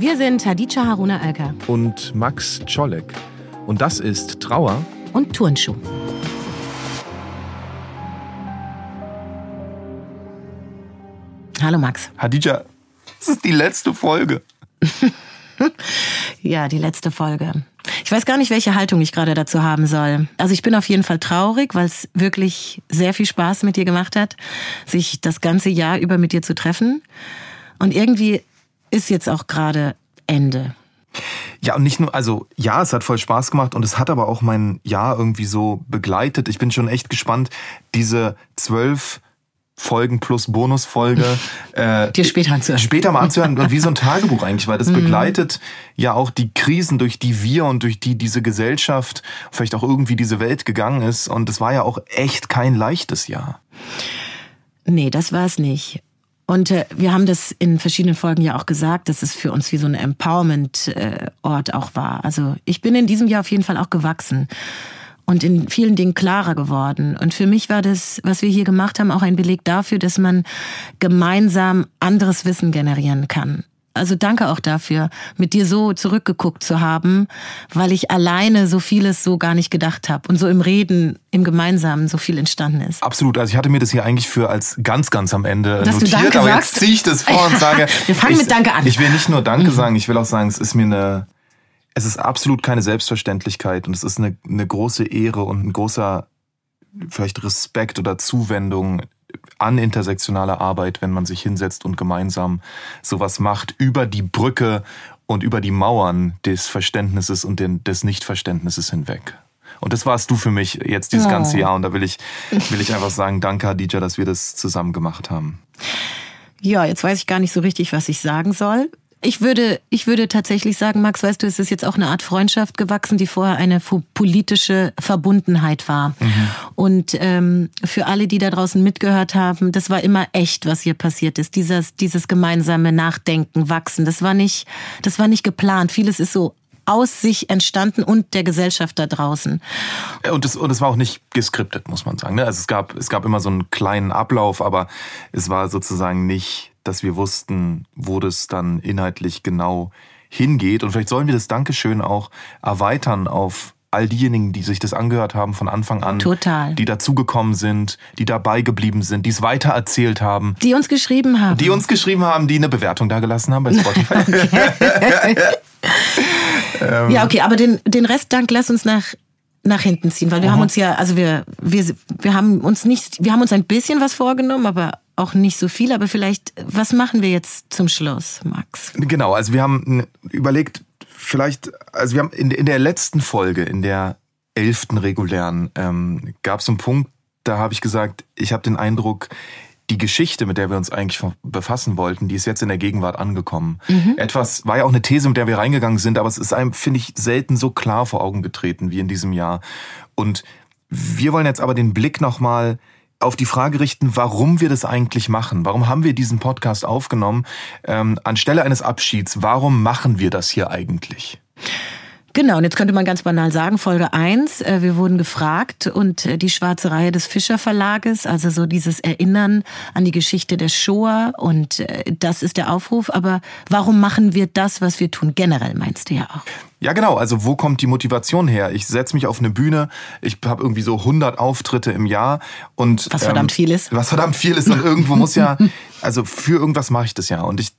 Wir sind Hadija Haruna Alka und Max Czolek. Und das ist Trauer und Turnschuh. Hallo Max. Hadija, es ist die letzte Folge. ja, die letzte Folge. Ich weiß gar nicht, welche Haltung ich gerade dazu haben soll. Also ich bin auf jeden Fall traurig, weil es wirklich sehr viel Spaß mit dir gemacht hat, sich das ganze Jahr über mit dir zu treffen. Und irgendwie ist jetzt auch gerade Ende. Ja, und nicht nur, also ja, es hat voll Spaß gemacht und es hat aber auch mein Jahr irgendwie so begleitet. Ich bin schon echt gespannt, diese zwölf Folgen plus Bonusfolge. Äh, Dir später anzuhören. Später mal anzuhören und wie so ein Tagebuch eigentlich, weil das mhm. begleitet ja auch die Krisen, durch die wir und durch die diese Gesellschaft, vielleicht auch irgendwie diese Welt gegangen ist. Und es war ja auch echt kein leichtes Jahr. Nee, das war es nicht. Und äh, wir haben das in verschiedenen Folgen ja auch gesagt, dass es für uns wie so ein Empowerment-Ort äh, auch war. Also ich bin in diesem Jahr auf jeden Fall auch gewachsen und in vielen Dingen klarer geworden. Und für mich war das, was wir hier gemacht haben, auch ein Beleg dafür, dass man gemeinsam anderes Wissen generieren kann. Also danke auch dafür, mit dir so zurückgeguckt zu haben, weil ich alleine so vieles so gar nicht gedacht habe und so im Reden, im Gemeinsamen so viel entstanden ist. Absolut. Also ich hatte mir das hier eigentlich für als ganz, ganz am Ende Dass notiert, aber jetzt ziehe ich das vor und sage. Wir fangen ich, mit Danke an. Ich will nicht nur Danke mhm. sagen, ich will auch sagen, es ist mir eine es ist absolut keine Selbstverständlichkeit und es ist eine, eine große Ehre und ein großer vielleicht Respekt oder Zuwendung an intersektionale Arbeit, wenn man sich hinsetzt und gemeinsam sowas macht über die Brücke und über die Mauern des Verständnisses und des Nichtverständnisses hinweg. Und das warst du für mich jetzt dieses ganze Jahr. Und da will ich, will ich einfach sagen, danke, Hadija, dass wir das zusammen gemacht haben. Ja, jetzt weiß ich gar nicht so richtig, was ich sagen soll. Ich würde, ich würde tatsächlich sagen, Max, weißt du, es ist jetzt auch eine Art Freundschaft gewachsen, die vorher eine politische Verbundenheit war. Mhm. Und ähm, für alle, die da draußen mitgehört haben, das war immer echt, was hier passiert ist. Dieses, dieses gemeinsame Nachdenken, Wachsen, das war nicht, das war nicht geplant. Vieles ist so aus sich entstanden und der Gesellschaft da draußen. Und es, und war auch nicht geskriptet, muss man sagen. Ne? Also es gab, es gab immer so einen kleinen Ablauf, aber es war sozusagen nicht dass wir wussten, wo das dann inhaltlich genau hingeht. Und vielleicht sollen wir das Dankeschön auch erweitern auf all diejenigen, die sich das angehört haben von Anfang an, Total. die dazugekommen sind, die dabei geblieben sind, die es weitererzählt haben, die uns geschrieben haben, die uns geschrieben haben, die eine Bewertung da gelassen haben bei Spotify. ähm. Ja, okay, aber den den Restdank lass uns nach nach hinten ziehen, weil wir Aha. haben uns ja, also wir wir wir haben uns nicht, wir haben uns ein bisschen was vorgenommen, aber auch nicht so viel, aber vielleicht, was machen wir jetzt zum Schluss, Max? Genau, also wir haben überlegt, vielleicht, also wir haben in, in der letzten Folge, in der elften regulären, ähm, gab es einen Punkt, da habe ich gesagt, ich habe den Eindruck, die Geschichte, mit der wir uns eigentlich befassen wollten, die ist jetzt in der Gegenwart angekommen. Mhm. Etwas war ja auch eine These, mit der wir reingegangen sind, aber es ist einem, finde ich, selten so klar vor Augen getreten wie in diesem Jahr. Und wir wollen jetzt aber den Blick nochmal auf die Frage richten, warum wir das eigentlich machen. Warum haben wir diesen Podcast aufgenommen? Ähm, anstelle eines Abschieds, warum machen wir das hier eigentlich? Genau, und jetzt könnte man ganz banal sagen, Folge 1, äh, wir wurden gefragt und äh, die schwarze Reihe des Fischer Verlages, also so dieses Erinnern an die Geschichte der Shoah und äh, das ist der Aufruf, aber warum machen wir das, was wir tun? Generell meinst du ja auch. Ja, genau. Also wo kommt die Motivation her? Ich setze mich auf eine Bühne, ich habe irgendwie so 100 Auftritte im Jahr und was verdammt ähm, viel ist. Was verdammt viel ist und irgendwo muss ja, also für irgendwas mache ich das ja und ich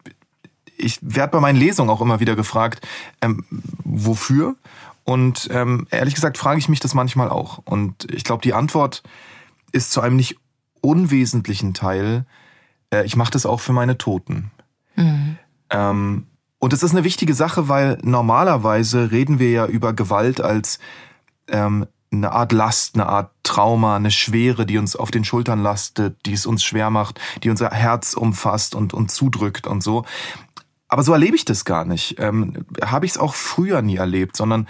ich werde bei meinen Lesungen auch immer wieder gefragt, ähm, wofür? Und ähm, ehrlich gesagt frage ich mich das manchmal auch. Und ich glaube, die Antwort ist zu einem nicht unwesentlichen Teil, äh, ich mache das auch für meine Toten. Mhm. Ähm, und es ist eine wichtige Sache, weil normalerweise reden wir ja über Gewalt als ähm, eine Art Last, eine Art Trauma, eine Schwere, die uns auf den Schultern lastet, die es uns schwer macht, die unser Herz umfasst und, und zudrückt und so. Aber so erlebe ich das gar nicht. Ähm, Habe ich es auch früher nie erlebt, sondern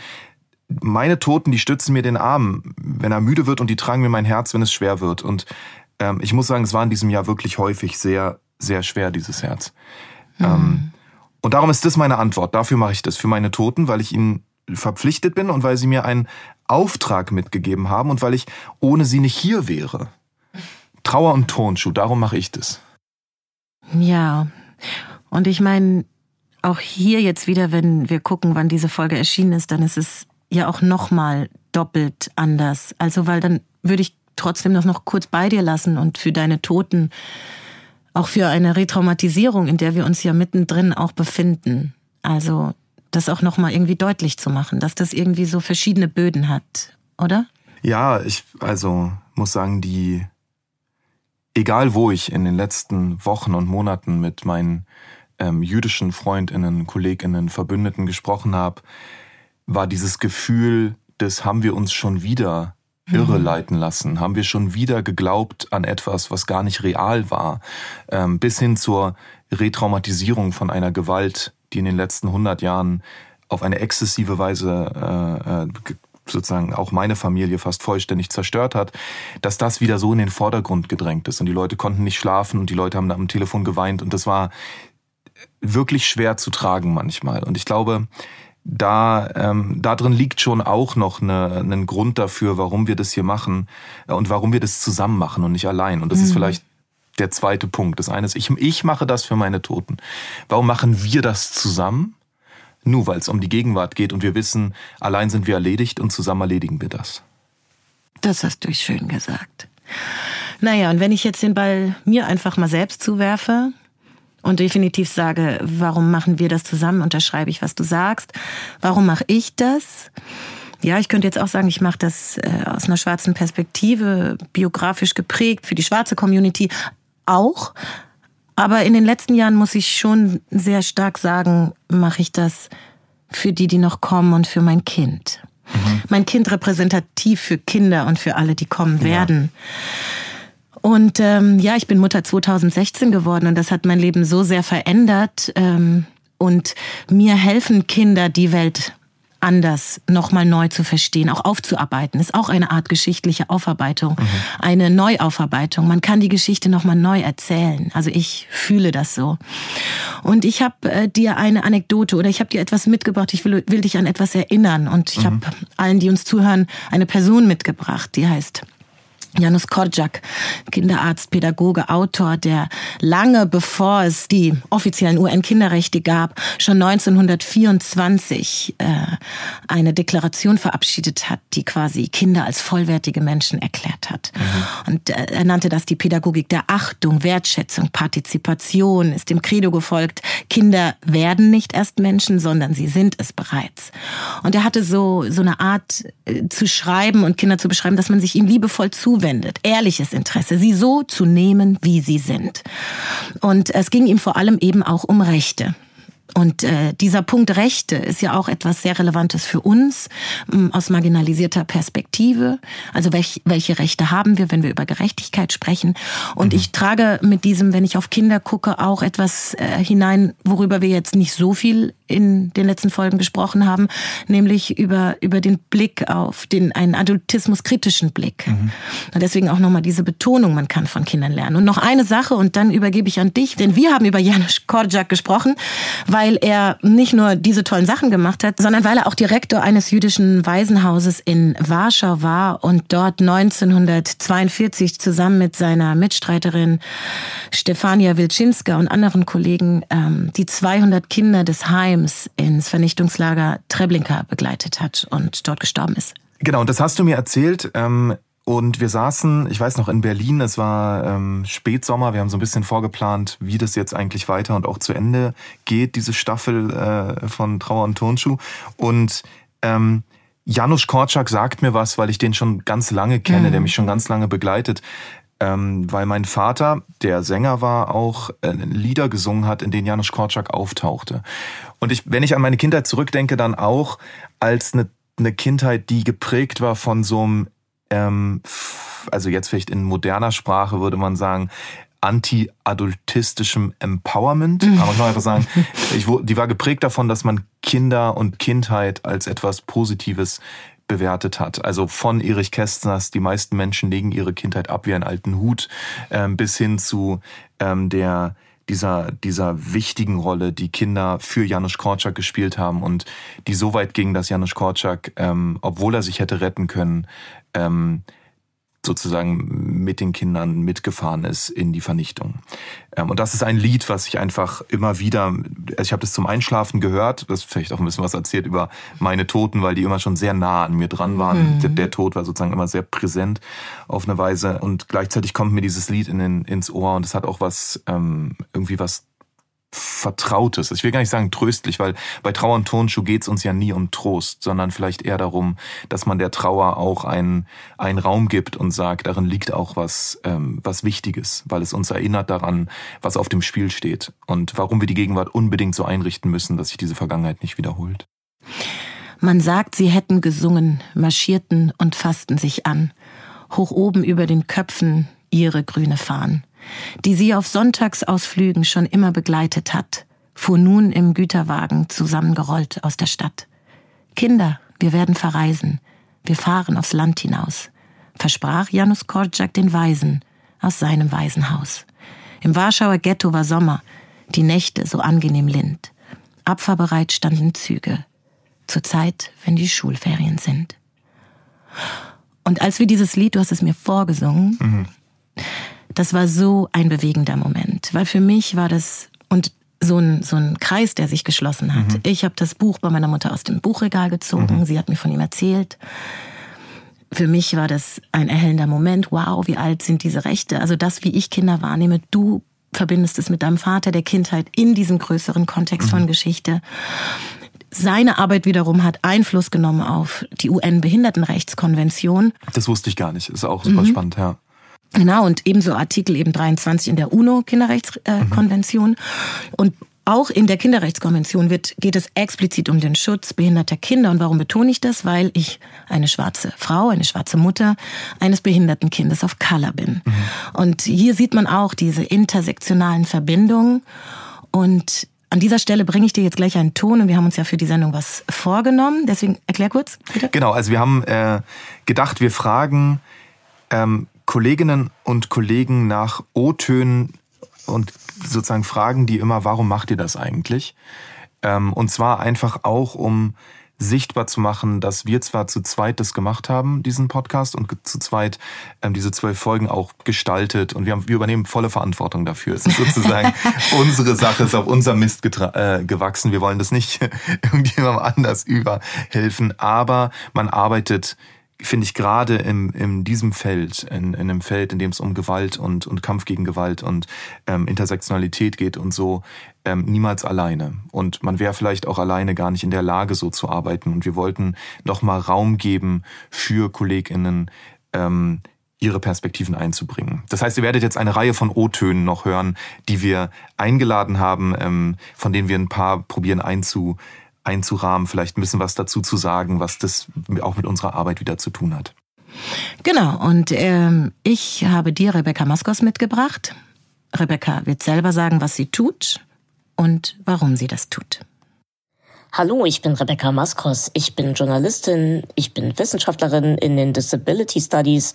meine Toten, die stützen mir den Arm, wenn er müde wird und die tragen mir mein Herz, wenn es schwer wird. Und ähm, ich muss sagen, es war in diesem Jahr wirklich häufig sehr, sehr schwer, dieses Herz. Mhm. Ähm, und darum ist das meine Antwort. Dafür mache ich das, für meine Toten, weil ich ihnen verpflichtet bin und weil sie mir einen Auftrag mitgegeben haben und weil ich ohne sie nicht hier wäre. Trauer und Tonschuh, darum mache ich das. Ja, und ich meine, auch hier jetzt wieder, wenn wir gucken, wann diese Folge erschienen ist, dann ist es ja auch nochmal doppelt anders. Also, weil dann würde ich trotzdem das noch kurz bei dir lassen und für deine Toten, auch für eine Retraumatisierung, in der wir uns ja mittendrin auch befinden. Also, das auch nochmal irgendwie deutlich zu machen, dass das irgendwie so verschiedene Böden hat, oder? Ja, ich, also, muss sagen, die, egal wo ich in den letzten Wochen und Monaten mit meinen ähm, jüdischen Freundinnen, Kolleginnen, Verbündeten gesprochen habe, war dieses Gefühl, das haben wir uns schon wieder irre mhm. leiten lassen, haben wir schon wieder geglaubt an etwas, was gar nicht real war, ähm, bis hin zur Retraumatisierung von einer Gewalt, die in den letzten 100 Jahren auf eine exzessive Weise äh, äh sozusagen auch meine Familie fast vollständig zerstört hat, dass das wieder so in den Vordergrund gedrängt ist. Und die Leute konnten nicht schlafen und die Leute haben am Telefon geweint. Und das war wirklich schwer zu tragen manchmal. Und ich glaube, da, ähm, da drin liegt schon auch noch eine, einen Grund dafür, warum wir das hier machen äh, und warum wir das zusammen machen und nicht allein. Und das mhm. ist vielleicht der zweite Punkt. Das eine ist, ich, ich mache das für meine Toten. Warum machen wir das zusammen? Nur weil es um die Gegenwart geht und wir wissen, allein sind wir erledigt und zusammen erledigen wir das. Das hast du schön gesagt. Naja, und wenn ich jetzt den Ball mir einfach mal selbst zuwerfe, und definitiv sage, warum machen wir das zusammen, unterschreibe ich, was du sagst. Warum mache ich das? Ja, ich könnte jetzt auch sagen, ich mache das äh, aus einer schwarzen Perspektive, biografisch geprägt, für die schwarze Community auch. Aber in den letzten Jahren muss ich schon sehr stark sagen, mache ich das für die, die noch kommen und für mein Kind. Mhm. Mein Kind repräsentativ für Kinder und für alle, die kommen werden. Und ähm, ja, ich bin Mutter 2016 geworden und das hat mein Leben so sehr verändert. Ähm, und mir helfen Kinder, die Welt anders nochmal neu zu verstehen, auch aufzuarbeiten. Ist auch eine Art geschichtliche Aufarbeitung, mhm. eine Neuaufarbeitung. Man kann die Geschichte nochmal neu erzählen. Also ich fühle das so. Und ich habe äh, dir eine Anekdote oder ich habe dir etwas mitgebracht. Ich will, will dich an etwas erinnern. Und ich mhm. habe allen, die uns zuhören, eine Person mitgebracht, die heißt Janusz Korczak, Kinderarzt, Pädagoge, Autor, der lange bevor es die offiziellen UN-Kinderrechte gab, schon 1924 äh, eine Deklaration verabschiedet hat, die quasi Kinder als vollwertige Menschen erklärt hat. Mhm. Und äh, er nannte das die Pädagogik der Achtung, Wertschätzung, Partizipation, ist dem Credo gefolgt, Kinder werden nicht erst Menschen, sondern sie sind es bereits. Und er hatte so, so eine Art äh, zu schreiben und Kinder zu beschreiben, dass man sich ihm liebevoll zuwendet zuwendet, ehrliches Interesse, sie so zu nehmen, wie sie sind. Und es ging ihm vor allem eben auch um Rechte. Und äh, dieser Punkt Rechte ist ja auch etwas sehr Relevantes für uns ähm, aus marginalisierter Perspektive. Also welch, welche Rechte haben wir, wenn wir über Gerechtigkeit sprechen? Und mhm. ich trage mit diesem, wenn ich auf Kinder gucke, auch etwas äh, hinein, worüber wir jetzt nicht so viel in den letzten Folgen gesprochen haben, nämlich über, über den Blick auf den, einen adultismus-kritischen Blick. Mhm. Und deswegen auch nochmal diese Betonung, man kann von Kindern lernen. Und noch eine Sache und dann übergebe ich an dich, denn wir haben über Janusz Korczak gesprochen, weil er nicht nur diese tollen Sachen gemacht hat, sondern weil er auch Direktor eines jüdischen Waisenhauses in Warschau war und dort 1942 zusammen mit seiner Mitstreiterin Stefania Wilczynska und anderen Kollegen ähm, die 200 Kinder des Heims ins Vernichtungslager Treblinka begleitet hat und dort gestorben ist. Genau, und das hast du mir erzählt. Ähm und wir saßen, ich weiß noch, in Berlin, es war ähm, Spätsommer, wir haben so ein bisschen vorgeplant, wie das jetzt eigentlich weiter und auch zu Ende geht, diese Staffel äh, von Trauer und Turnschuh. Und ähm, Janusz Korczak sagt mir was, weil ich den schon ganz lange kenne, mhm. der mich schon ganz lange begleitet. Ähm, weil mein Vater, der Sänger war, auch äh, Lieder gesungen hat, in denen Janusz Korczak auftauchte. Und ich, wenn ich an meine Kindheit zurückdenke, dann auch als eine, eine Kindheit, die geprägt war von so einem ähm, also jetzt vielleicht in moderner Sprache würde man sagen, anti-adultistischem Empowerment. Aber man kann einfach sagen, ich, die war geprägt davon, dass man Kinder und Kindheit als etwas Positives bewertet hat. Also von Erich Kästners, die meisten Menschen legen ihre Kindheit ab wie einen alten Hut, ähm, bis hin zu ähm, der dieser, dieser wichtigen Rolle, die Kinder für Janusz Korczak gespielt haben und die so weit ging, dass Janusz Korczak, ähm, obwohl er sich hätte retten können, ähm, sozusagen mit den Kindern mitgefahren ist in die Vernichtung. Ähm, und das ist ein Lied, was ich einfach immer wieder, also ich habe das zum Einschlafen gehört, das vielleicht auch ein bisschen was erzählt über meine Toten, weil die immer schon sehr nah an mir dran waren. Mhm. Der, der, Tod war sozusagen immer sehr präsent auf eine Weise und gleichzeitig kommt mir dieses Lied in den, ins Ohr und es hat auch was, ähm, irgendwie was Vertrautes. Ich will gar nicht sagen tröstlich, weil bei Trauer und Turnschuh geht's uns ja nie um Trost, sondern vielleicht eher darum, dass man der Trauer auch einen, einen Raum gibt und sagt, darin liegt auch was, ähm, was Wichtiges, weil es uns erinnert daran, was auf dem Spiel steht und warum wir die Gegenwart unbedingt so einrichten müssen, dass sich diese Vergangenheit nicht wiederholt. Man sagt, sie hätten gesungen, marschierten und fassten sich an, hoch oben über den Köpfen ihre grüne Fahnen die sie auf Sonntagsausflügen schon immer begleitet hat, fuhr nun im Güterwagen zusammengerollt aus der Stadt. Kinder, wir werden verreisen, wir fahren aufs Land hinaus, versprach Janusz Korczak den Weisen aus seinem Waisenhaus. Im Warschauer Ghetto war Sommer, die Nächte so angenehm lind. Abfahrbereit standen Züge, zur Zeit, wenn die Schulferien sind. Und als wir dieses Lied, du hast es mir vorgesungen, mhm das war so ein bewegender Moment, weil für mich war das und so ein, so ein Kreis, der sich geschlossen hat. Mhm. Ich habe das Buch bei meiner Mutter aus dem Buchregal gezogen, mhm. sie hat mir von ihm erzählt. Für mich war das ein erhellender Moment. Wow, wie alt sind diese Rechte? Also das, wie ich Kinder wahrnehme, du verbindest es mit deinem Vater der Kindheit in diesem größeren Kontext mhm. von Geschichte. Seine Arbeit wiederum hat Einfluss genommen auf die UN-Behindertenrechtskonvention. Das wusste ich gar nicht. Ist auch super mhm. spannend, ja. Genau, und ebenso Artikel eben 23 in der UNO-Kinderrechtskonvention. Mhm. Und auch in der Kinderrechtskonvention wird, geht es explizit um den Schutz behinderter Kinder. Und warum betone ich das? Weil ich eine schwarze Frau, eine schwarze Mutter eines behinderten Kindes auf Color bin. Mhm. Und hier sieht man auch diese intersektionalen Verbindungen. Und an dieser Stelle bringe ich dir jetzt gleich einen Ton und wir haben uns ja für die Sendung was vorgenommen. Deswegen erklär kurz. Bitte. Genau, also wir haben äh, gedacht, wir fragen ähm, Kolleginnen und Kollegen nach O-Tönen und sozusagen fragen die immer, warum macht ihr das eigentlich? Ähm, und zwar einfach auch, um sichtbar zu machen, dass wir zwar zu zweit das gemacht haben, diesen Podcast, und zu zweit ähm, diese zwölf Folgen auch gestaltet und wir, haben, wir übernehmen volle Verantwortung dafür. Es ist sozusagen unsere Sache, ist auf unser Mist äh, gewachsen. Wir wollen das nicht irgendjemandem anders überhelfen, aber man arbeitet finde ich gerade in, in diesem Feld, in, in einem Feld, in dem es um Gewalt und, und Kampf gegen Gewalt und ähm, Intersektionalität geht und so, ähm, niemals alleine. Und man wäre vielleicht auch alleine gar nicht in der Lage, so zu arbeiten. Und wir wollten nochmal Raum geben für KollegInnen, ähm, ihre Perspektiven einzubringen. Das heißt, ihr werdet jetzt eine Reihe von O-Tönen noch hören, die wir eingeladen haben, ähm, von denen wir ein paar probieren einzu einzurahmen, vielleicht ein bisschen was dazu zu sagen, was das auch mit unserer Arbeit wieder zu tun hat. Genau, und ähm, ich habe dir Rebecca Maskos mitgebracht. Rebecca wird selber sagen, was sie tut und warum sie das tut. Hallo, ich bin Rebecca Maskos. Ich bin Journalistin, ich bin Wissenschaftlerin in den Disability Studies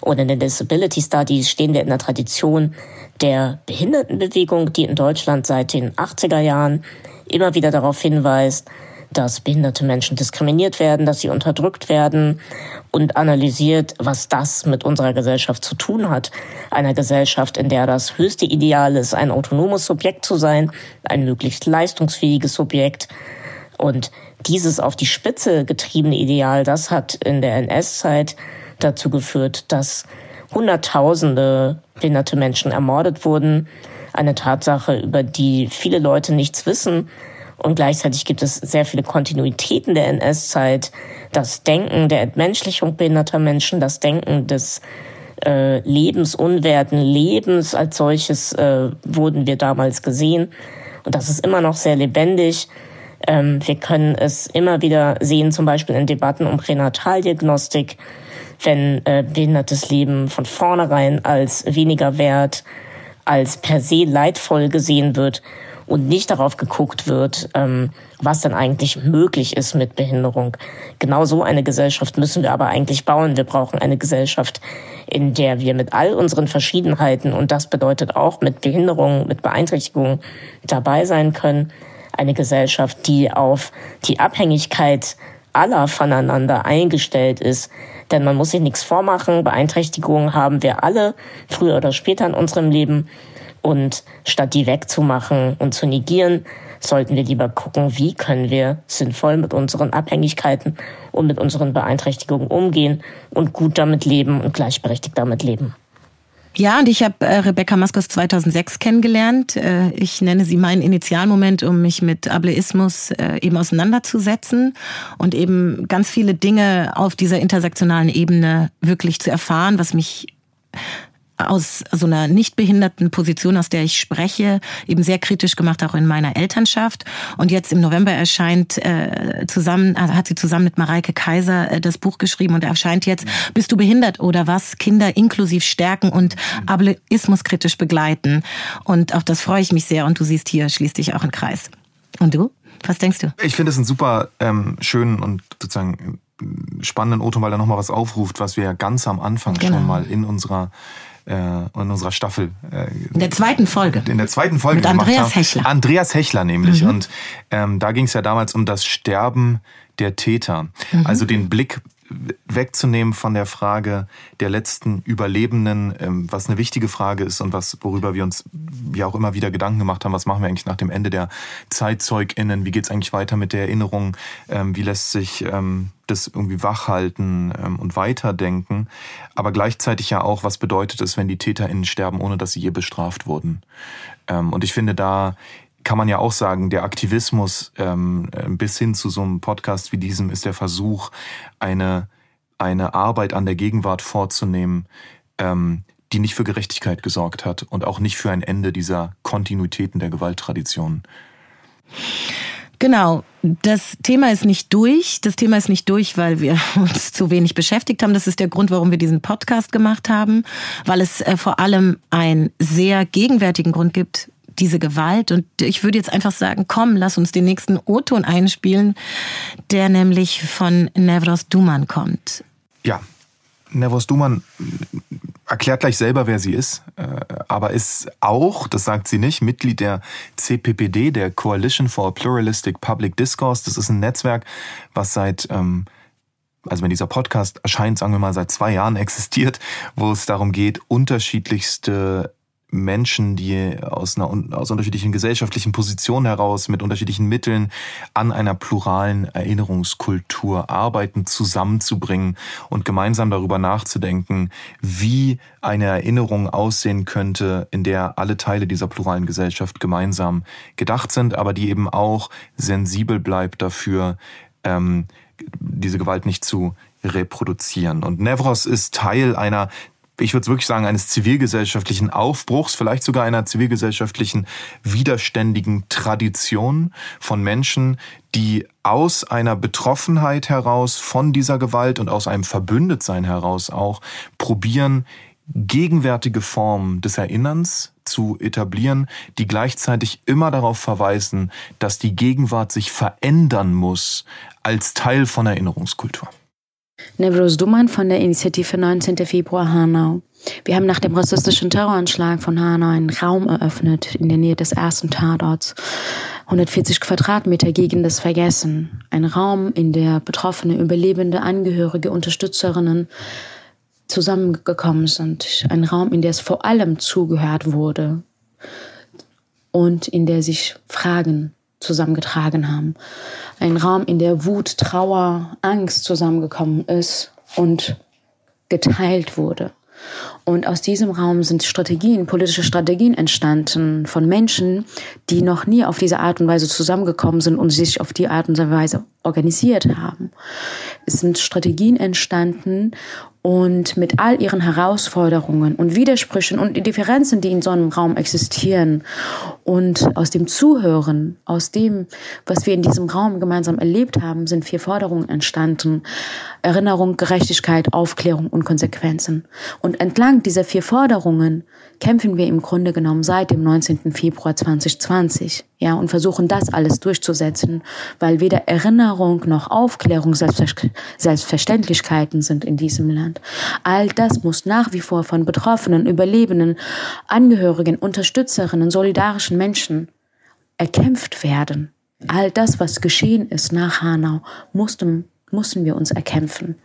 und in den Disability Studies stehen wir in der Tradition der Behindertenbewegung, die in Deutschland seit den 80er Jahren immer wieder darauf hinweist, dass behinderte Menschen diskriminiert werden, dass sie unterdrückt werden und analysiert, was das mit unserer Gesellschaft zu tun hat. Einer Gesellschaft, in der das höchste Ideal ist, ein autonomes Subjekt zu sein, ein möglichst leistungsfähiges Subjekt. Und dieses auf die Spitze getriebene Ideal, das hat in der NS-Zeit dazu geführt, dass Hunderttausende behinderte Menschen ermordet wurden, eine Tatsache, über die viele Leute nichts wissen. Und gleichzeitig gibt es sehr viele Kontinuitäten der NS-Zeit. Das Denken der Entmenschlichung behinderter Menschen, das Denken des äh, lebensunwerten Lebens als solches äh, wurden wir damals gesehen. Und das ist immer noch sehr lebendig. Ähm, wir können es immer wieder sehen, zum Beispiel in Debatten um Pränataldiagnostik, wenn äh, behindertes Leben von vornherein als weniger wert als per se leidvoll gesehen wird und nicht darauf geguckt wird, ähm, was dann eigentlich möglich ist mit Behinderung. Genau so eine Gesellschaft müssen wir aber eigentlich bauen. Wir brauchen eine Gesellschaft, in der wir mit all unseren Verschiedenheiten, und das bedeutet auch mit Behinderungen, mit Beeinträchtigungen dabei sein können. Eine Gesellschaft, die auf die Abhängigkeit aller voneinander eingestellt ist, Denn man muss sich nichts vormachen. Beeinträchtigungen haben wir alle, früher oder später in unserem Leben. Und statt die wegzumachen und zu negieren, sollten wir lieber gucken, wie können wir sinnvoll mit unseren Abhängigkeiten und mit unseren Beeinträchtigungen umgehen und gut damit leben und gleichberechtigt damit leben. Ja, und ich habe äh, Rebecca Maskos 2006 kennengelernt. Äh, ich nenne sie meinen Initialmoment, um mich mit Ableismus äh, eben auseinanderzusetzen und eben ganz viele Dinge auf dieser intersektionalen Ebene wirklich zu erfahren, was mich aus so einer nicht behinderten Position, aus der ich spreche, eben sehr kritisch gemacht, auch in meiner Elternschaft. Und jetzt im November erscheint äh, zusammen, also hat sie zusammen mit Mareike Kaiser äh, das Buch geschrieben und erscheint jetzt Bist du behindert oder was? Kinder inklusiv stärken und Ableismus kritisch begleiten. Und auf das freue ich mich sehr. Und du siehst hier, schließt dich auch ein Kreis. Und du? Was denkst du? Ich finde es einen super ähm, schönen und sozusagen spannenden Otto, weil er nochmal was aufruft, was wir ja ganz am Anfang genau. schon mal in unserer äh, in unserer Staffel. Äh, in der zweiten Folge. In der zweiten Folge. Mit Andreas Hechler. Andreas Hechler nämlich. Mhm. Und ähm, da ging es ja damals um das Sterben der Täter. Mhm. Also den Blick wegzunehmen von der Frage der letzten Überlebenden, ähm, was eine wichtige Frage ist und was, worüber wir uns ja auch immer wieder Gedanken gemacht haben, was machen wir eigentlich nach dem Ende der ZeitzeugInnen, wie geht's eigentlich weiter mit der Erinnerung, ähm, wie lässt sich ähm, das irgendwie wachhalten und weiterdenken, aber gleichzeitig ja auch, was bedeutet es, wenn die TäterInnen sterben, ohne dass sie je bestraft wurden. Und ich finde, da kann man ja auch sagen, der Aktivismus ähm, bis hin zu so einem Podcast wie diesem ist der Versuch, eine, eine Arbeit an der Gegenwart vorzunehmen, ähm, die nicht für Gerechtigkeit gesorgt hat und auch nicht für ein Ende dieser Kontinuitäten der Gewalttradition. Genau. Das Thema ist nicht durch. Das Thema ist nicht durch, weil wir uns zu wenig beschäftigt haben. Das ist der Grund, warum wir diesen Podcast gemacht haben, weil es äh, vor allem einen sehr gegenwärtigen Grund gibt, diese Gewalt. Und ich würde jetzt einfach sagen, komm, lass uns den nächsten O-Ton einspielen, der nämlich von Nevros Duman kommt. Ja, Nevros Duman erklärt gleich selber, wer sie ist, äh, aber ist auch, das sagt sie nicht, Mitglied der CPPD, der Coalition for Pluralistic Public Discourse. Das ist ein Netzwerk, was seit ähm, also wenn dieser Podcast erscheint, sagen wir mal seit zwei Jahren existiert, wo es darum geht, unterschiedlichste Menschen, die aus, einer, aus unterschiedlichen gesellschaftlichen Positionen heraus mit unterschiedlichen Mitteln an einer pluralen Erinnerungskultur arbeiten, zusammenzubringen und gemeinsam darüber nachzudenken, wie eine Erinnerung aussehen könnte, in der alle Teile dieser pluralen Gesellschaft gemeinsam gedacht sind, aber die eben auch sensibel bleibt dafür, ähm, diese Gewalt nicht zu reproduzieren. Und Nevros ist Teil einer ich würde wirklich sagen, eines zivilgesellschaftlichen Aufbruchs, vielleicht sogar einer zivilgesellschaftlichen widerständigen Tradition von Menschen, die aus einer Betroffenheit heraus von dieser Gewalt und aus einem Verbündetsein heraus auch probieren, gegenwärtige Formen des Erinnerns zu etablieren, die gleichzeitig immer darauf verweisen, dass die Gegenwart sich verändern muss als Teil von Erinnerungskultur. Nevros Duman von der Initiative 19. Februar Hanau. Wir haben nach dem rassistischen Terroranschlag von Hanau einen Raum eröffnet in der Nähe des ersten Tatorts. 140 Quadratmeter gegen das Vergessen. Ein Raum, in der betroffene, überlebende Angehörige, Unterstützerinnen zusammengekommen sind. Ein Raum, in der es vor allem zugehört wurde und in der sich Fragen zusammengetragen haben. Ein Raum, in der Wut, Trauer, Angst zusammengekommen ist und geteilt wurde. Und aus diesem Raum sind Strategien, politische Strategien entstanden von Menschen, die noch nie auf diese Art und Weise zusammengekommen sind und sich auf die Art und Weise organisiert haben. Es sind Strategien entstanden und mit all ihren Herausforderungen und Widersprüchen und Differenzen, die in so einem Raum existieren und aus dem Zuhören, aus dem, was wir in diesem Raum gemeinsam erlebt haben, sind vier Forderungen entstanden. Erinnerung, Gerechtigkeit, Aufklärung und Konsequenzen. Und entlang dieser vier Forderungen kämpfen wir im Grunde genommen seit dem 19. Februar 2020, ja, und versuchen das alles durchzusetzen, weil weder Erinnerung noch Aufklärung Selbstverständlichkeiten sind in diesem Land. All das muss nach wie vor von Betroffenen, Überlebenden, Angehörigen, Unterstützerinnen, solidarischen Menschen erkämpft werden. All das, was geschehen ist nach Hanau, muss dem müssen wir uns erkämpfen.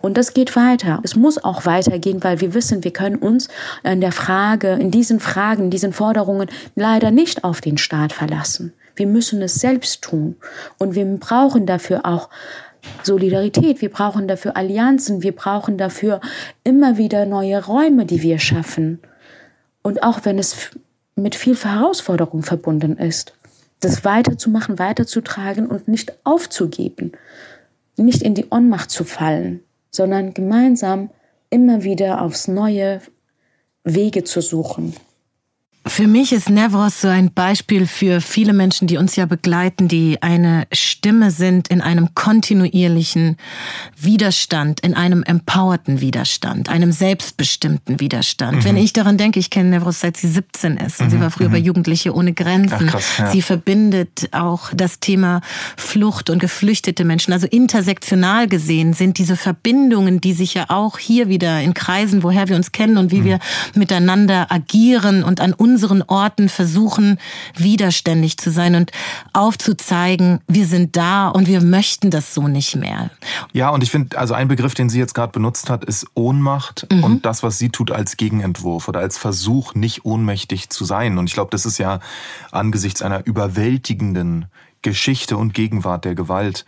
Und das geht weiter. Es muss auch weitergehen, weil wir wissen, wir können uns in der Frage, in diesen Fragen, in diesen Forderungen leider nicht auf den Staat verlassen. Wir müssen es selbst tun. Und wir brauchen dafür auch Solidarität, wir brauchen dafür Allianzen, wir brauchen dafür immer wieder neue Räume, die wir schaffen. Und auch wenn es mit viel Herausforderung verbunden ist, das weiterzumachen, weiterzutragen und nicht aufzugeben, nicht in die Ohnmacht zu fallen, sondern gemeinsam immer wieder aufs neue Wege zu suchen. Für mich ist Nevros so ein Beispiel für viele Menschen, die uns ja begleiten, die eine Stimme sind in einem kontinuierlichen Widerstand, in einem empowerten Widerstand, einem selbstbestimmten Widerstand. Mhm. Wenn ich daran denke, ich kenne Nevros seit sie 17 ist und mhm. sie war früher mhm. bei Jugendliche ohne Grenzen. Ach, krass, ja. Sie verbindet auch das Thema Flucht und geflüchtete Menschen. Also intersektional gesehen sind diese Verbindungen, die sich ja auch hier wieder in Kreisen, woher wir uns kennen und wie mhm. wir miteinander agieren und an uns unseren Orten versuchen, widerständig zu sein und aufzuzeigen, wir sind da und wir möchten das so nicht mehr. Ja, und ich finde, also ein Begriff, den sie jetzt gerade benutzt hat, ist Ohnmacht mhm. und das, was sie tut als Gegenentwurf oder als Versuch, nicht ohnmächtig zu sein. Und ich glaube, das ist ja angesichts einer überwältigenden Geschichte und Gegenwart der Gewalt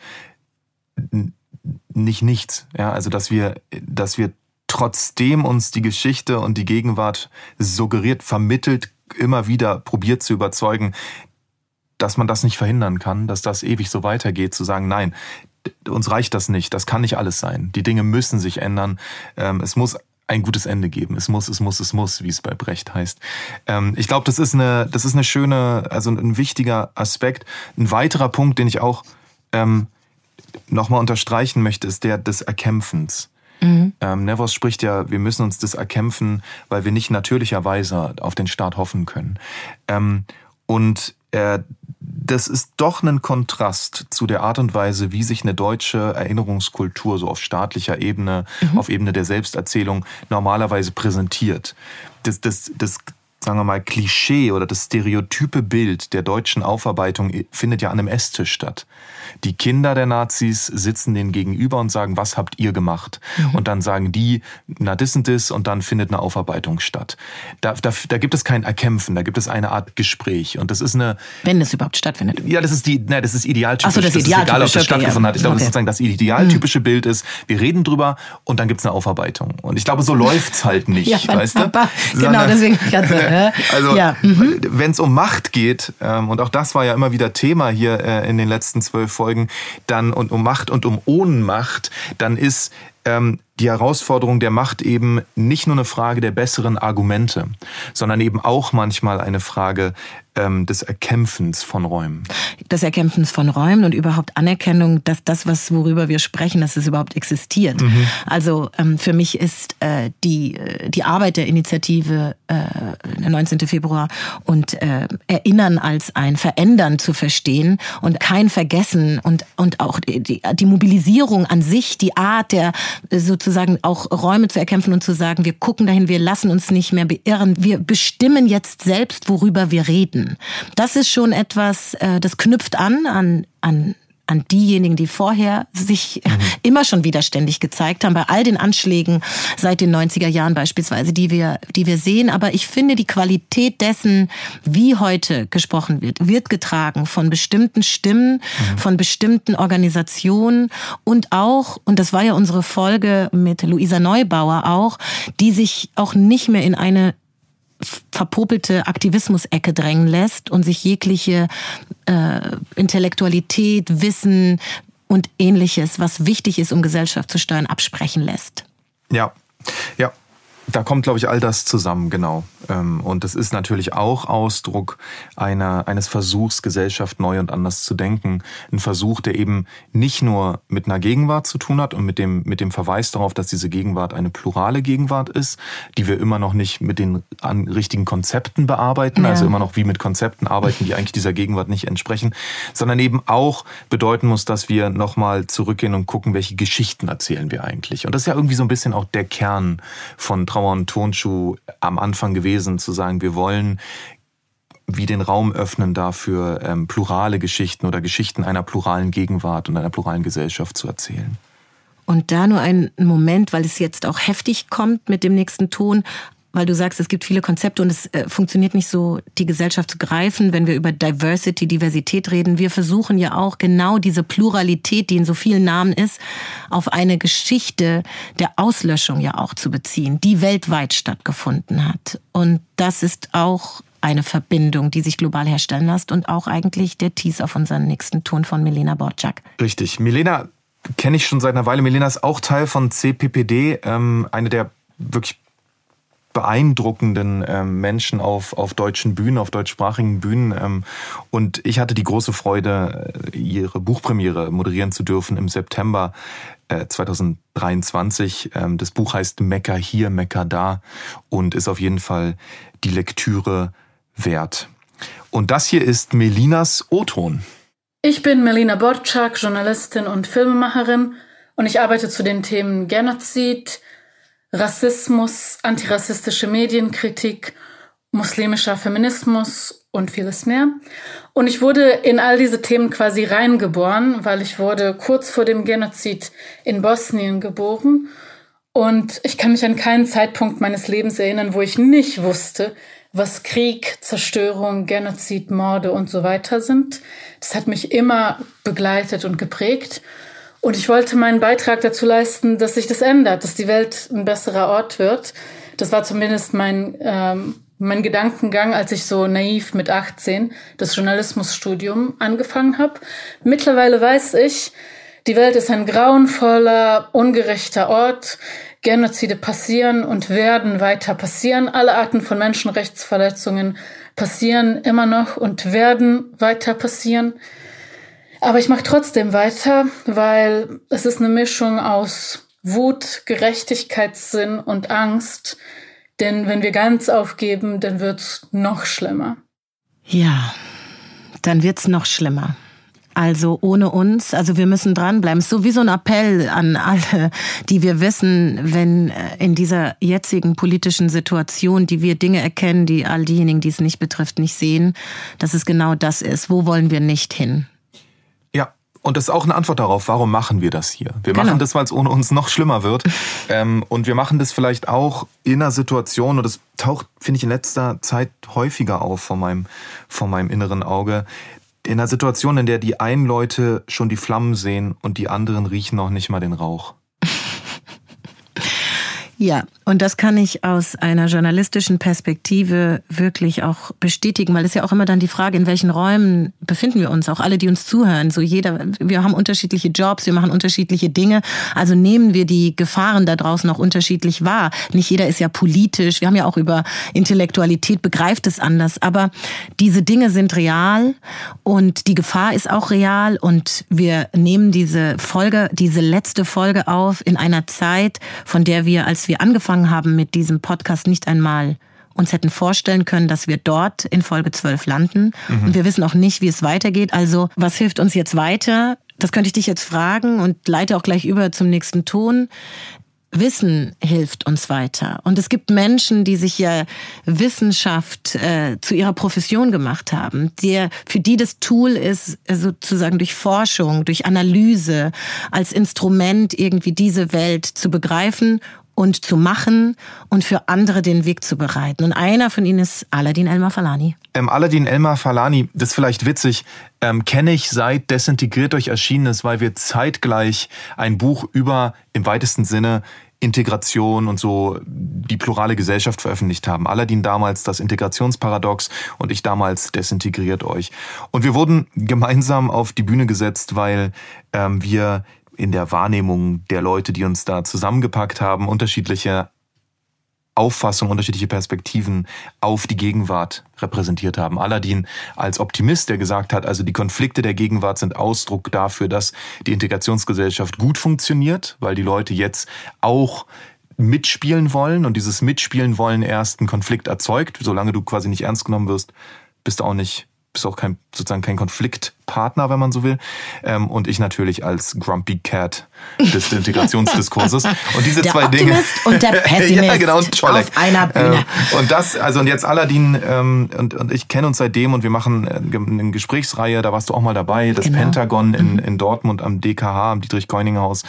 nicht nichts. Ja, also dass wir, dass wir trotzdem uns die Geschichte und die Gegenwart suggeriert, vermittelt, immer wieder probiert zu überzeugen, dass man das nicht verhindern kann, dass das ewig so weitergeht, zu sagen, nein, uns reicht das nicht, das kann nicht alles sein. Die Dinge müssen sich ändern. Ähm, es muss ein gutes Ende geben. Es muss, es muss, es muss, wie es bei Brecht heißt. Ähm, ich glaube, das ist eine, das ist eine schöne, also ein wichtiger Aspekt. Ein weiterer Punkt, den ich auch ähm, nochmal unterstreichen möchte, ist der des Erkämpfens. Mhm. Ähm, Nevos spricht ja, wir müssen uns das erkämpfen, weil wir nicht natürlicherweise auf den Staat hoffen können. Ähm, und äh, das ist doch ein Kontrast zu der Art und Weise, wie sich eine deutsche Erinnerungskultur so auf staatlicher Ebene, mhm. auf Ebene der Selbsterzählung normalerweise präsentiert. Das, das, das sagen wir mal, Klischee oder das stereotype Bild der deutschen Aufarbeitung findet ja an einem Esstisch statt. Die Kinder der Nazis sitzen denen gegenüber und sagen, was habt ihr gemacht? Mhm. Und dann sagen die, na, das und das, und dann findet eine Aufarbeitung statt. Da, da, da gibt es kein Erkämpfen, da gibt es eine Art Gespräch. Und das ist eine. Wenn es überhaupt stattfindet. Ja, das ist die, ne, das ist idealtypisch. Ach so, das, das ist egal, ob das stattgefunden hat. Ich glaube, okay. das sozusagen das idealtypische mhm. Bild ist, wir reden drüber und dann gibt's eine Aufarbeitung. Und ich glaube, so läuft's halt nicht, ja, weißt du? Genau, deswegen ganz, Also, ja. mhm. wenn es um Macht geht, ähm, und auch das war ja immer wieder Thema hier äh, in den letzten zwölf Folgen, dann und um Macht und um Ohnmacht, dann ist ähm, die Herausforderung der Macht eben nicht nur eine Frage der besseren Argumente, sondern eben auch manchmal eine Frage ähm, des Erkämpfens von Räumen. Des Erkämpfens von Räumen und überhaupt Anerkennung, dass das, was worüber wir sprechen, dass es überhaupt existiert. Mhm. Also ähm, für mich ist äh, die äh, die Arbeit der Initiative äh, der 19. Februar und äh, Erinnern als ein Verändern zu verstehen und kein Vergessen und und auch die, die Mobilisierung an sich, die Art der sozusagen auch Räume zu erkämpfen und zu sagen, wir gucken dahin, wir lassen uns nicht mehr beirren, wir bestimmen jetzt selbst, worüber wir reden. Das ist schon etwas, äh, das knüpft an an, an an diejenigen, die vorher sich mhm. immer schon widerständig gezeigt haben, bei all den Anschlägen seit den 90er Jahren beispielsweise, die wir, die wir sehen. Aber ich finde, die Qualität dessen, wie heute gesprochen wird, wird getragen von bestimmten Stimmen, mhm. von bestimmten Organisationen und auch, und das war ja unsere Folge mit Luisa Neubauer auch, die sich auch nicht mehr in eine verpopelte Aktivismusecke drängen lässt und sich jegliche äh, Intellektualität, Wissen und ähnliches, was wichtig ist, um Gesellschaft zu steuern, absprechen lässt. Ja, ja, da kommt, glaube ich, all das zusammen, genau. Ähm, und es ist natürlich auch Ausdruck einer, eines Versuchs, Gesellschaft neu und anders zu denken. Ein Versuch, der eben nicht nur mit einer Gegenwart zu tun hat und mit dem, mit dem Verweis darauf, dass diese Gegenwart eine plurale Gegenwart ist, die wir immer noch nicht mit den richtigen Konzepten bearbeiten, ja. also immer noch wie mit Konzepten arbeiten, die eigentlich dieser Gegenwart nicht entsprechen, sondern eben auch bedeuten muss, dass wir nochmal zurückgehen und gucken, welche Geschichten erzählen wir eigentlich. Und das ist ja irgendwie so ein bisschen auch der Kern von Trauer und Tonschuh am Anfang gewesen, zu sagen, wir wollen wie den Raum öffnen dafür, ähm, plurale Geschichten oder Geschichten einer pluralen Gegenwart und einer pluralen Gesellschaft zu erzählen. Und da nur ein Moment, weil es jetzt auch heftig kommt mit dem nächsten Ton, weil du sagst, es gibt viele Konzepte und es äh, funktioniert nicht so, die Gesellschaft zu greifen, wenn wir über Diversity, Diversität reden. Wir versuchen ja auch genau diese Pluralität, die in so vielen Namen ist, auf eine Geschichte der Auslöschung ja auch zu beziehen, die weltweit stattgefunden hat. Und das ist auch eine Verbindung, die sich global herstellen lässt und auch eigentlich der Tease auf unseren nächsten Ton von Milena Borczak. Richtig. Milena kenne ich schon seit einer Weile. Milena ist auch Teil von CPPD, ähm, eine der wirklich beeindruckenden ähm, Menschen auf, auf deutschen Bühnen, auf deutschsprachigen Bühnen. Ähm, und ich hatte die große Freude, äh, ihre Buchpremiere moderieren zu dürfen im September äh, 2023. Ähm, das Buch heißt Mecker hier, Mecker da und ist auf jeden Fall die Lektüre wert. Und das hier ist Melinas O-Ton. Ich bin Melina Borczak, Journalistin und Filmemacherin und ich arbeite zu den Themen Genozid, Rassismus, antirassistische Medienkritik, muslimischer Feminismus und vieles mehr. Und ich wurde in all diese Themen quasi reingeboren, weil ich wurde kurz vor dem Genozid in Bosnien geboren. Und ich kann mich an keinen Zeitpunkt meines Lebens erinnern, wo ich nicht wusste, was Krieg, Zerstörung, Genozid, Morde und so weiter sind. Das hat mich immer begleitet und geprägt. Und ich wollte meinen Beitrag dazu leisten, dass sich das ändert, dass die Welt ein besserer Ort wird. Das war zumindest mein, ähm, mein Gedankengang, als ich so naiv mit 18 das Journalismusstudium angefangen habe. Mittlerweile weiß ich, die Welt ist ein grauenvoller, ungerechter Ort. Genozide passieren und werden weiter passieren. Alle Arten von Menschenrechtsverletzungen passieren immer noch und werden weiter passieren. Aber ich mache trotzdem weiter, weil es ist eine Mischung aus Wut, Gerechtigkeitssinn und Angst. Denn wenn wir ganz aufgeben, dann wird's noch schlimmer. Ja, dann wird's noch schlimmer. Also ohne uns, also wir müssen dranbleiben. Ist so wie so ein Appell an alle, die wir wissen, wenn äh, in dieser jetzigen politischen Situation, die wir Dinge erkennen, die all diejenigen, die es nicht betrifft, nicht sehen, dass es genau das ist. Wo wollen wir nicht hin? Und das ist auch eine Antwort darauf, warum machen wir das hier? Wir genau. machen das, weil es ohne uns noch schlimmer wird. ähm, und wir machen das vielleicht auch in einer Situation, und das taucht, finde ich, in letzter Zeit häufiger auf vor meinem, vor meinem inneren Auge, in einer Situation, in der die einen Leute schon die Flammen sehen und die anderen riechen noch nicht mal den Rauch. Ja, und das kann ich aus einer journalistischen Perspektive wirklich auch bestätigen, weil es ja auch immer dann die Frage, in welchen Räumen befinden wir uns, auch alle, die uns zuhören. So jeder, wir haben unterschiedliche Jobs, wir machen unterschiedliche Dinge, also nehmen wir die Gefahren da draußen auch unterschiedlich wahr. Nicht jeder ist ja politisch, wir haben ja auch über Intellektualität, begreift es anders, aber diese Dinge sind real und die Gefahr ist auch real. Und wir nehmen diese Folge, diese letzte Folge auf in einer Zeit, von der wir als wir angefangen haben mit diesem Podcast, nicht einmal uns hätten vorstellen können, dass wir dort in Folge 12 landen. Mhm. Und wir wissen auch nicht, wie es weitergeht. Also was hilft uns jetzt weiter? Das könnte ich dich jetzt fragen und leite auch gleich über zum nächsten Ton. Wissen hilft uns weiter. Und es gibt Menschen, die sich ja Wissenschaft äh, zu ihrer Profession gemacht haben, die, für die das Tool ist, äh, sozusagen durch Forschung, durch Analyse, als Instrument irgendwie diese Welt zu begreifen und zu machen und für andere den Weg zu bereiten. Und einer von ihnen ist Aladdin Elmar Falani. Ähm, Aladdin Elmar Falani, das ist vielleicht witzig, ähm, kenne ich seit Desintegriert euch erschienen ist, weil wir zeitgleich ein Buch über im weitesten Sinne Integration und so die plurale Gesellschaft veröffentlicht haben. Aladdin damals das Integrationsparadox und ich damals desintegriert euch. Und wir wurden gemeinsam auf die Bühne gesetzt, weil ähm, wir in der Wahrnehmung der Leute, die uns da zusammengepackt haben, unterschiedliche Auffassungen, unterschiedliche Perspektiven auf die Gegenwart repräsentiert haben. Aladdin als Optimist, der gesagt hat, also die Konflikte der Gegenwart sind Ausdruck dafür, dass die Integrationsgesellschaft gut funktioniert, weil die Leute jetzt auch mitspielen wollen und dieses Mitspielen wollen erst einen Konflikt erzeugt. Solange du quasi nicht ernst genommen wirst, bist du auch nicht bist auch kein, sozusagen kein Konfliktpartner, wenn man so will. Ähm, und ich natürlich als Grumpy Cat des Integrationsdiskurses. Und diese der zwei Optimist Dinge. und der Pessimist ja, genau, und auf einer Bühne. Ähm, und das, also und jetzt Aladdin ähm, und, und ich kennen uns seitdem und wir machen äh, eine Gesprächsreihe, da warst du auch mal dabei, das Genau. Pentagon in, in Dortmund am DKH, am Dietrich-Geuning-Haus.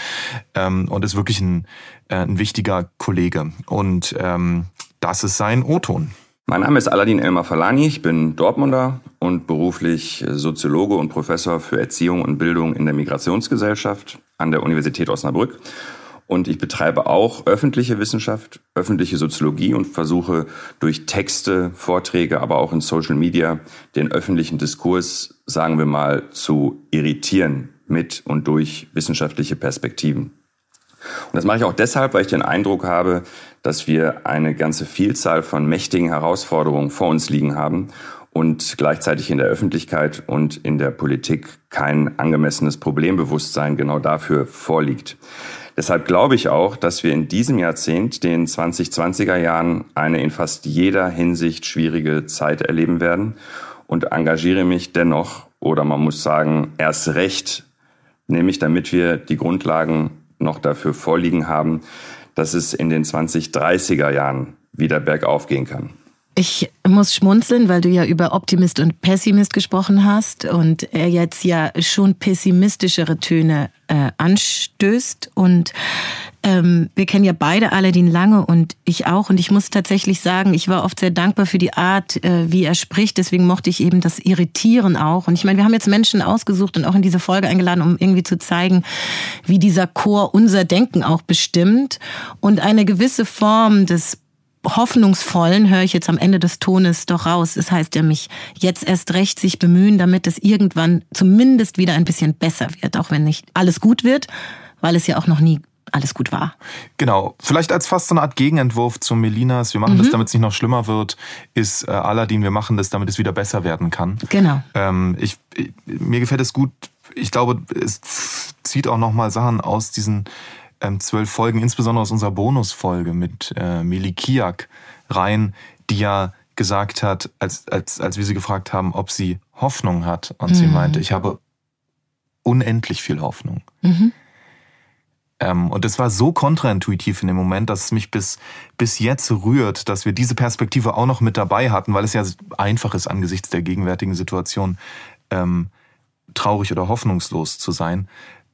Ähm, und ist wirklich ein, äh, ein wichtiger Kollege. Und ähm, das ist sein O-Ton. Mein Name ist Aladin Elmar Falani, ich bin Dortmunder und beruflich Soziologe und Professor für Erziehung und Bildung in der Migrationsgesellschaft an der Universität Osnabrück. Und ich betreibe auch öffentliche Wissenschaft, öffentliche Soziologie und versuche durch Texte, Vorträge, aber auch in Social Media den öffentlichen Diskurs, sagen wir mal, zu irritieren mit und durch wissenschaftliche Perspektiven. Und das mache ich auch deshalb, weil ich den Eindruck habe, dass wir eine ganze Vielzahl von mächtigen Herausforderungen vor uns liegen haben und gleichzeitig in der Öffentlichkeit und in der Politik kein angemessenes Problembewusstsein genau dafür vorliegt. Deshalb glaube ich auch, dass wir in diesem Jahrzehnt, den 2020er Jahren, eine in fast jeder Hinsicht schwierige Zeit erleben werden und engagiere mich dennoch, oder man muss sagen, erst recht, nämlich damit wir die Grundlagen noch dafür vorliegen haben, dass es in den 2030er Jahren wieder bergauf gehen kann. Ich muss schmunzeln, weil du ja über Optimist und Pessimist gesprochen hast und er jetzt ja schon pessimistischere Töne äh, anstößt. Und ähm, wir kennen ja beide Aladdin lange und ich auch. Und ich muss tatsächlich sagen, ich war oft sehr dankbar für die Art, äh, wie er spricht. Deswegen mochte ich eben das Irritieren auch. Und ich meine, wir haben jetzt Menschen ausgesucht und auch in diese Folge eingeladen, um irgendwie zu zeigen, wie dieser Chor unser Denken auch bestimmt und eine gewisse Form des hoffnungsvollen höre ich jetzt am Ende des Tones doch raus. Das heißt ja mich jetzt erst recht sich bemühen, damit es irgendwann zumindest wieder ein bisschen besser wird, auch wenn nicht alles gut wird, weil es ja auch noch nie alles gut war. Genau, vielleicht als fast so eine Art Gegenentwurf zu Melinas, wir machen mhm. das, damit es nicht noch schlimmer wird, ist äh, Aladdin, wir machen das, damit es wieder besser werden kann. Genau. Ähm, ich, ich, mir gefällt es gut, ich glaube, es zieht auch nochmal Sachen aus diesen ähm, zwölf Folgen, insbesondere aus unserer Bonusfolge mit äh, Melikiak rein, die ja gesagt hat, als, als, als wir sie gefragt haben, ob sie Hoffnung hat. Und mhm. sie meinte, ich habe unendlich viel Hoffnung. Mhm. Ähm, und es war so kontraintuitiv in dem Moment, dass es mich bis, bis jetzt rührt, dass wir diese Perspektive auch noch mit dabei hatten, weil es ja einfach ist, angesichts der gegenwärtigen Situation ähm, traurig oder hoffnungslos zu sein.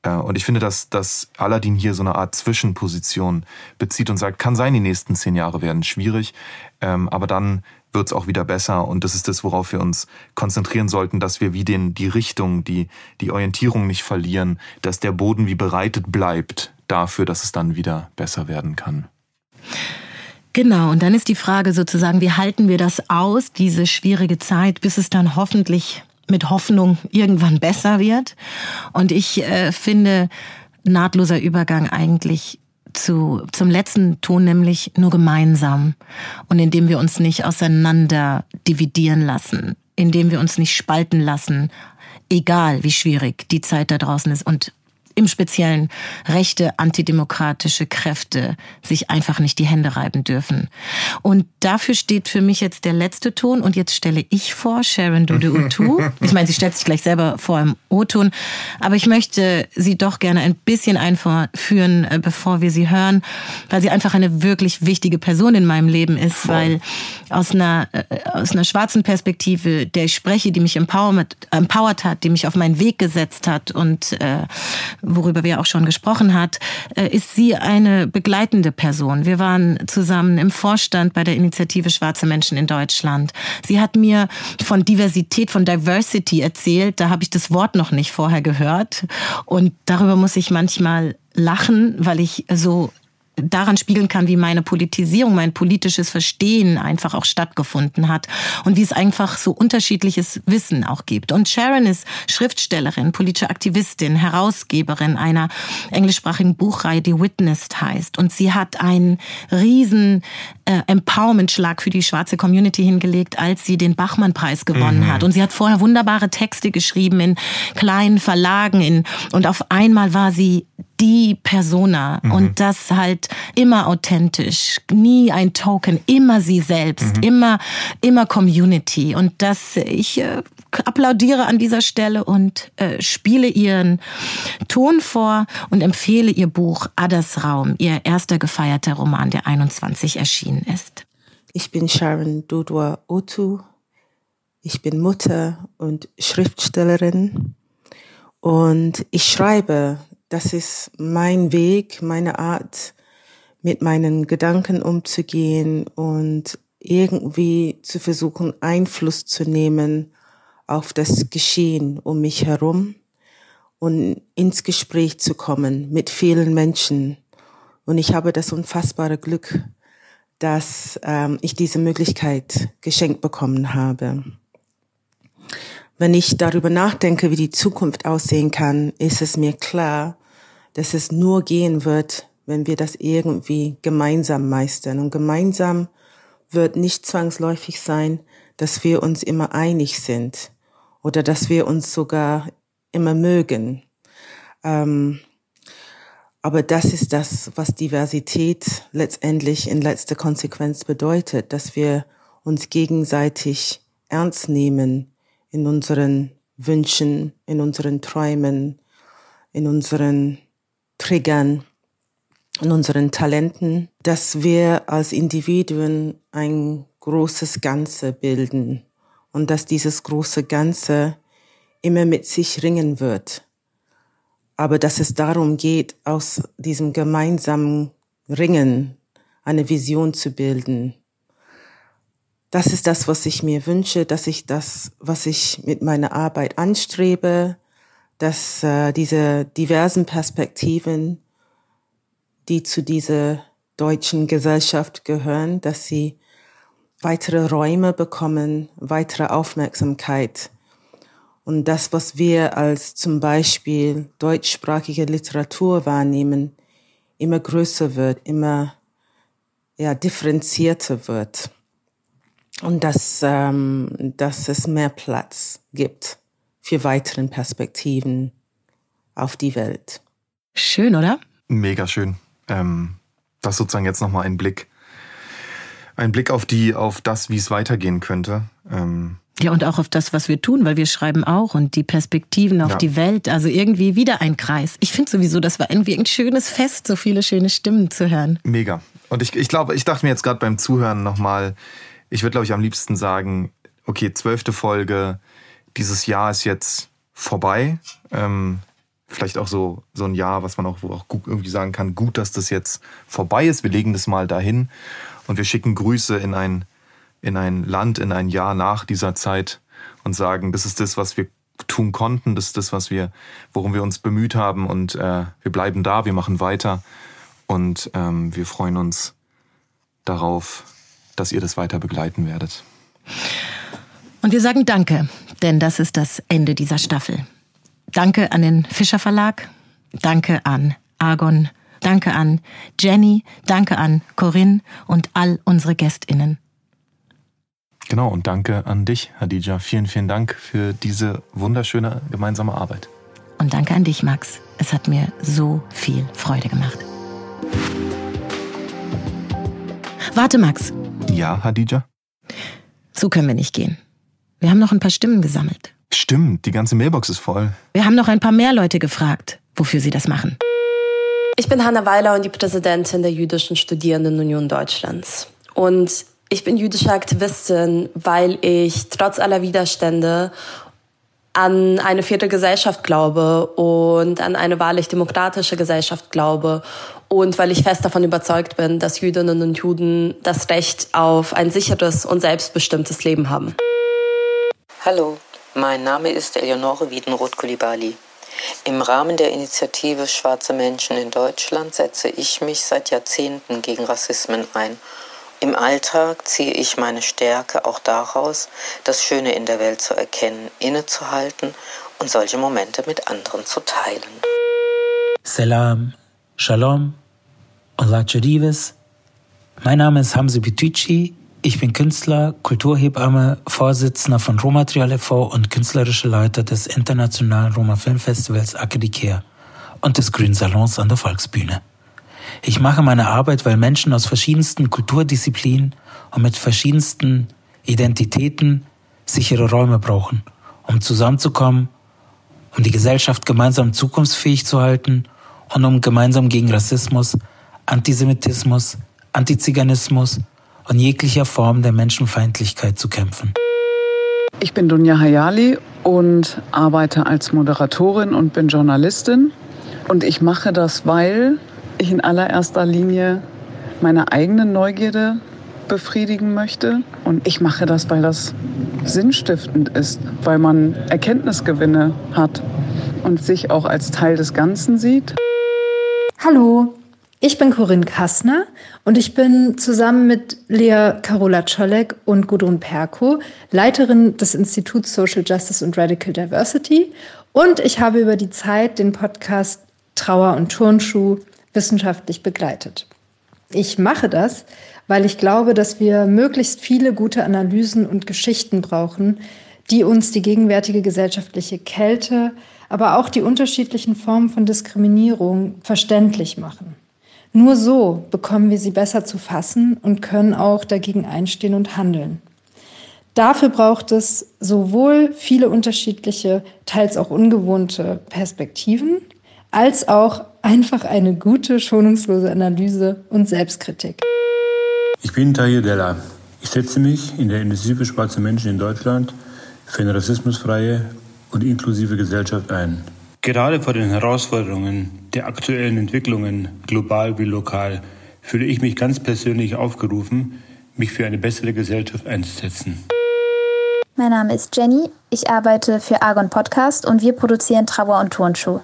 Und ich finde, dass, dass Aladdin hier so eine Art Zwischenposition bezieht und sagt, kann sein, die nächsten zehn Jahre werden schwierig, aber dann wird es auch wieder besser. Und das ist das, worauf wir uns konzentrieren sollten, dass wir wie den, die Richtung, die, die Orientierung nicht verlieren, dass der Boden wie bereitet bleibt dafür, dass es dann wieder besser werden kann. Genau, und dann ist die Frage sozusagen, wie halten wir das aus, diese schwierige Zeit, bis es dann hoffentlich mit Hoffnung irgendwann besser wird. Und ich äh, finde nahtloser Übergang eigentlich zu, zum letzten Ton, nämlich nur gemeinsam. Und indem wir uns nicht auseinander dividieren lassen, indem wir uns nicht spalten lassen, egal wie schwierig die Zeit da draußen ist und im Speziellen rechte antidemokratische Kräfte sich einfach nicht die Hände reiben dürfen. Und dafür steht für mich jetzt der letzte Ton. Und jetzt stelle ich vor, Sharon Dude Utu. Ich meine, sie stellt sich gleich selber vor im O-Ton. Aber ich möchte sie doch gerne ein bisschen einführen, bevor wir sie hören, weil sie einfach eine wirklich wichtige Person in meinem Leben ist, Voll. weil aus einer, aus einer schwarzen Perspektive, der ich spreche, die mich empowered, empowered hat, die mich auf meinen Weg gesetzt hat und äh, worüber wir auch schon gesprochen hat, ist sie eine begleitende Person. Wir waren zusammen im Vorstand bei der Initiative Schwarze Menschen in Deutschland. Sie hat mir von Diversität, von Diversity erzählt. Da habe ich das Wort noch nicht vorher gehört. Und darüber muss ich manchmal lachen, weil ich so daran spiegeln kann, wie meine Politisierung, mein politisches Verstehen einfach auch stattgefunden hat und wie es einfach so unterschiedliches Wissen auch gibt. Und Sharon ist Schriftstellerin, politische Aktivistin, Herausgeberin einer englischsprachigen Buchreihe, die Witnessed heißt. Und sie hat einen riesen äh, Empowerment-Schlag für die schwarze Community hingelegt, als sie den Bachmann-Preis gewonnen mhm. hat. Und sie hat vorher wunderbare Texte geschrieben in kleinen Verlagen in, und auf einmal war sie die Persona mhm. und das halt immer authentisch, nie ein Token, immer sie selbst, mhm. immer, immer Community und das, ich äh, applaudiere an dieser Stelle und äh, spiele ihren Ton vor und empfehle ihr Buch Adas Raum, ihr erster gefeierter Roman, der 21 erschienen ist. Ich bin Sharon Dodua Otu. Ich bin Mutter und Schriftstellerin und ich schreibe. Das ist mein Weg, meine Art, mit meinen Gedanken umzugehen und irgendwie zu versuchen, Einfluss zu nehmen auf das Geschehen um mich herum und ins Gespräch zu kommen mit vielen Menschen. Und ich habe das unfassbare Glück, dass ähm, ich diese Möglichkeit geschenkt bekommen habe. Wenn ich darüber nachdenke, wie die Zukunft aussehen kann, ist es mir klar, dass es nur gehen wird, wenn wir das irgendwie gemeinsam meistern. Und gemeinsam wird nicht zwangsläufig sein, dass wir uns immer einig sind oder dass wir uns sogar immer mögen. Ähm, aber das ist das, was Diversität letztendlich in letzter Konsequenz bedeutet, dass wir uns gegenseitig ernst nehmen in unseren Wünschen, in unseren Träumen, in unseren Triggern, in unseren Talenten, dass wir als Individuen ein großes Ganze bilden und dass dieses große Ganze immer mit sich ringen wird aber dass es darum geht, aus diesem gemeinsamen Ringen eine Vision zu bilden. Das ist das, was ich mir wünsche, dass ich das, was ich mit meiner Arbeit anstrebe, dass äh, diese diversen Perspektiven, die zu dieser deutschen Gesellschaft gehören, dass sie weitere Räume bekommen, weitere Aufmerksamkeit und das, was wir als zum Beispiel deutschsprachige Literatur wahrnehmen, immer größer wird, immer ja, differenzierter wird. Und dass, ähm, dass es mehr Platz gibt für weiteren Perspektiven auf die Welt. Schön, oder? Mega schön. Ähm, das sozusagen jetzt nochmal ein Blick. Ein Blick auf die, auf das, wie es weitergehen könnte. Ähm, ja, und auch auf das, was wir tun, weil wir schreiben auch und die Perspektiven auf ja. die Welt. Also irgendwie wieder ein Kreis. Ich finde sowieso, das war irgendwie ein schönes Fest, so viele schöne Stimmen zu hören. Mega. Und ich, ich glaube, ich dachte mir jetzt gerade beim Zuhören nochmal, ich würde, glaube ich, am liebsten sagen, okay, zwölfte Folge, dieses Jahr ist jetzt vorbei. Ähm, vielleicht auch so, so ein Jahr, was man auch, wo auch irgendwie sagen kann, gut, dass das jetzt vorbei ist. Wir legen das mal dahin und wir schicken Grüße in ein in ein Land, in ein Jahr nach dieser Zeit und sagen, das ist das, was wir tun konnten, das ist das, was wir, worum wir uns bemüht haben und äh, wir bleiben da, wir machen weiter und ähm, wir freuen uns darauf, dass ihr das weiter begleiten werdet. Und wir sagen Danke, denn das ist das Ende dieser Staffel. Danke an den Fischer Verlag, danke an Argon, danke an Jenny, danke an Corinne und all unsere Gästinnen. Genau, und danke an dich, Hadija. Vielen, vielen Dank für diese wunderschöne gemeinsame Arbeit. Und danke an dich, Max. Es hat mir so viel Freude gemacht. Warte, Max. Ja, Hadija? So können wir nicht gehen. Wir haben noch ein paar Stimmen gesammelt. Stimmt, die ganze Mailbox ist voll. Wir haben noch ein paar mehr Leute gefragt, wofür sie das machen. Ich bin Hanna Weiler und die Präsidentin der Jüdischen Studierendenunion Deutschlands. Und ich bin jüdische Aktivistin, weil ich trotz aller Widerstände an eine vierte Gesellschaft glaube und an eine wahrlich demokratische Gesellschaft glaube und weil ich fest davon überzeugt bin, dass Jüdinnen und Juden das Recht auf ein sicheres und selbstbestimmtes Leben haben. Hallo, mein Name ist Eleonore Wiedenroth-Kulibali. Im Rahmen der Initiative Schwarze Menschen in Deutschland setze ich mich seit Jahrzehnten gegen Rassismen ein im Alltag ziehe ich meine Stärke auch daraus, das Schöne in der Welt zu erkennen, innezuhalten und solche Momente mit anderen zu teilen. Salam, Shalom, Allah Charives. Mein Name ist Hamza Bitucci. Ich bin Künstler, Kulturhebamme, Vorsitzender von Rohmaterial e.V. und künstlerischer Leiter des Internationalen Roma Filmfestivals Akedikea. und des Grünen Salons an der Volksbühne. Ich mache meine Arbeit, weil Menschen aus verschiedensten Kulturdisziplinen und mit verschiedensten Identitäten sichere Räume brauchen, um zusammenzukommen, um die Gesellschaft gemeinsam zukunftsfähig zu halten und um gemeinsam gegen Rassismus, Antisemitismus, Antiziganismus und jeglicher Form der Menschenfeindlichkeit zu kämpfen. Ich bin Dunja Hayali und arbeite als Moderatorin und bin Journalistin. Und ich mache das, weil ich in allererster Linie meine eigene Neugierde befriedigen möchte. Und ich mache das, weil das sinnstiftend ist, weil man Erkenntnisgewinne hat und sich auch als Teil des Ganzen sieht. Hallo, ich bin Corinne Kassner und ich bin zusammen mit Lea Carola Czolek und Gudrun Perko Leiterin des Instituts Social Justice und Radical Diversity und ich habe über die Zeit den Podcast Trauer und Turnschuh wissenschaftlich begleitet. Ich mache das, weil ich glaube, dass wir möglichst viele gute Analysen und Geschichten brauchen, die uns die gegenwärtige gesellschaftliche Kälte, aber auch die unterschiedlichen Formen von Diskriminierung verständlich machen. Nur so bekommen wir sie besser zu fassen und können auch dagegen einstehen und handeln. Dafür braucht es sowohl viele unterschiedliche, teils auch ungewohnte Perspektiven, als auch einfach eine gute, schonungslose Analyse und Selbstkritik. Ich bin Tahir Della. Ich setze mich in der Initiative Schwarze Menschen in Deutschland für eine rassismusfreie und inklusive Gesellschaft ein. Gerade vor den Herausforderungen der aktuellen Entwicklungen, global wie lokal, fühle ich mich ganz persönlich aufgerufen, mich für eine bessere Gesellschaft einzusetzen. Mein Name ist Jenny, ich arbeite für Argon Podcast und wir produzieren Trauer und Turnschuh.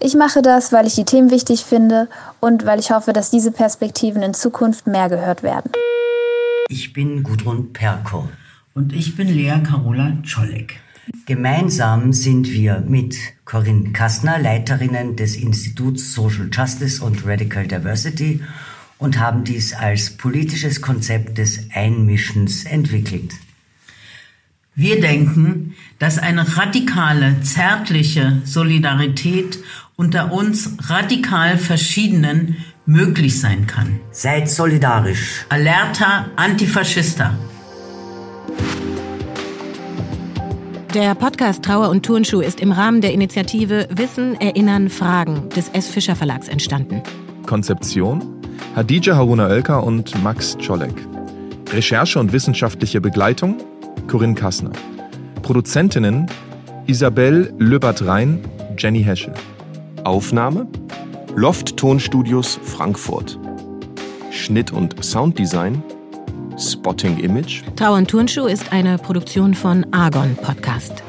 Ich mache das, weil ich die Themen wichtig finde und weil ich hoffe, dass diese Perspektiven in Zukunft mehr gehört werden. Ich bin Gudrun Perko. Und ich bin Lea Carola Czolek. Gemeinsam sind wir mit Corinne Kastner, Leiterinnen des Instituts Social Justice und Radical Diversity und haben dies als politisches Konzept des Einmischens entwickelt. Wir denken, dass eine radikale, zärtliche Solidarität unter uns radikal Verschiedenen möglich sein kann. Seid solidarisch. Alerta Antifaschista. Der Podcast Trauer und Turnschuh ist im Rahmen der Initiative Wissen, Erinnern, Fragen des S. Fischer Verlags entstanden. Konzeption Hadija Haruna Oelker und Max Czolek. Recherche und wissenschaftliche Begleitung Corinne Kassner. Produzentinnen Isabel Löbert-Rhein, Jenny Heschel. Aufnahme Loft Tonstudios Frankfurt. Schnitt und Sounddesign Spotting Image. Trauer und Turnschuh ist eine Produktion von Argon Podcast.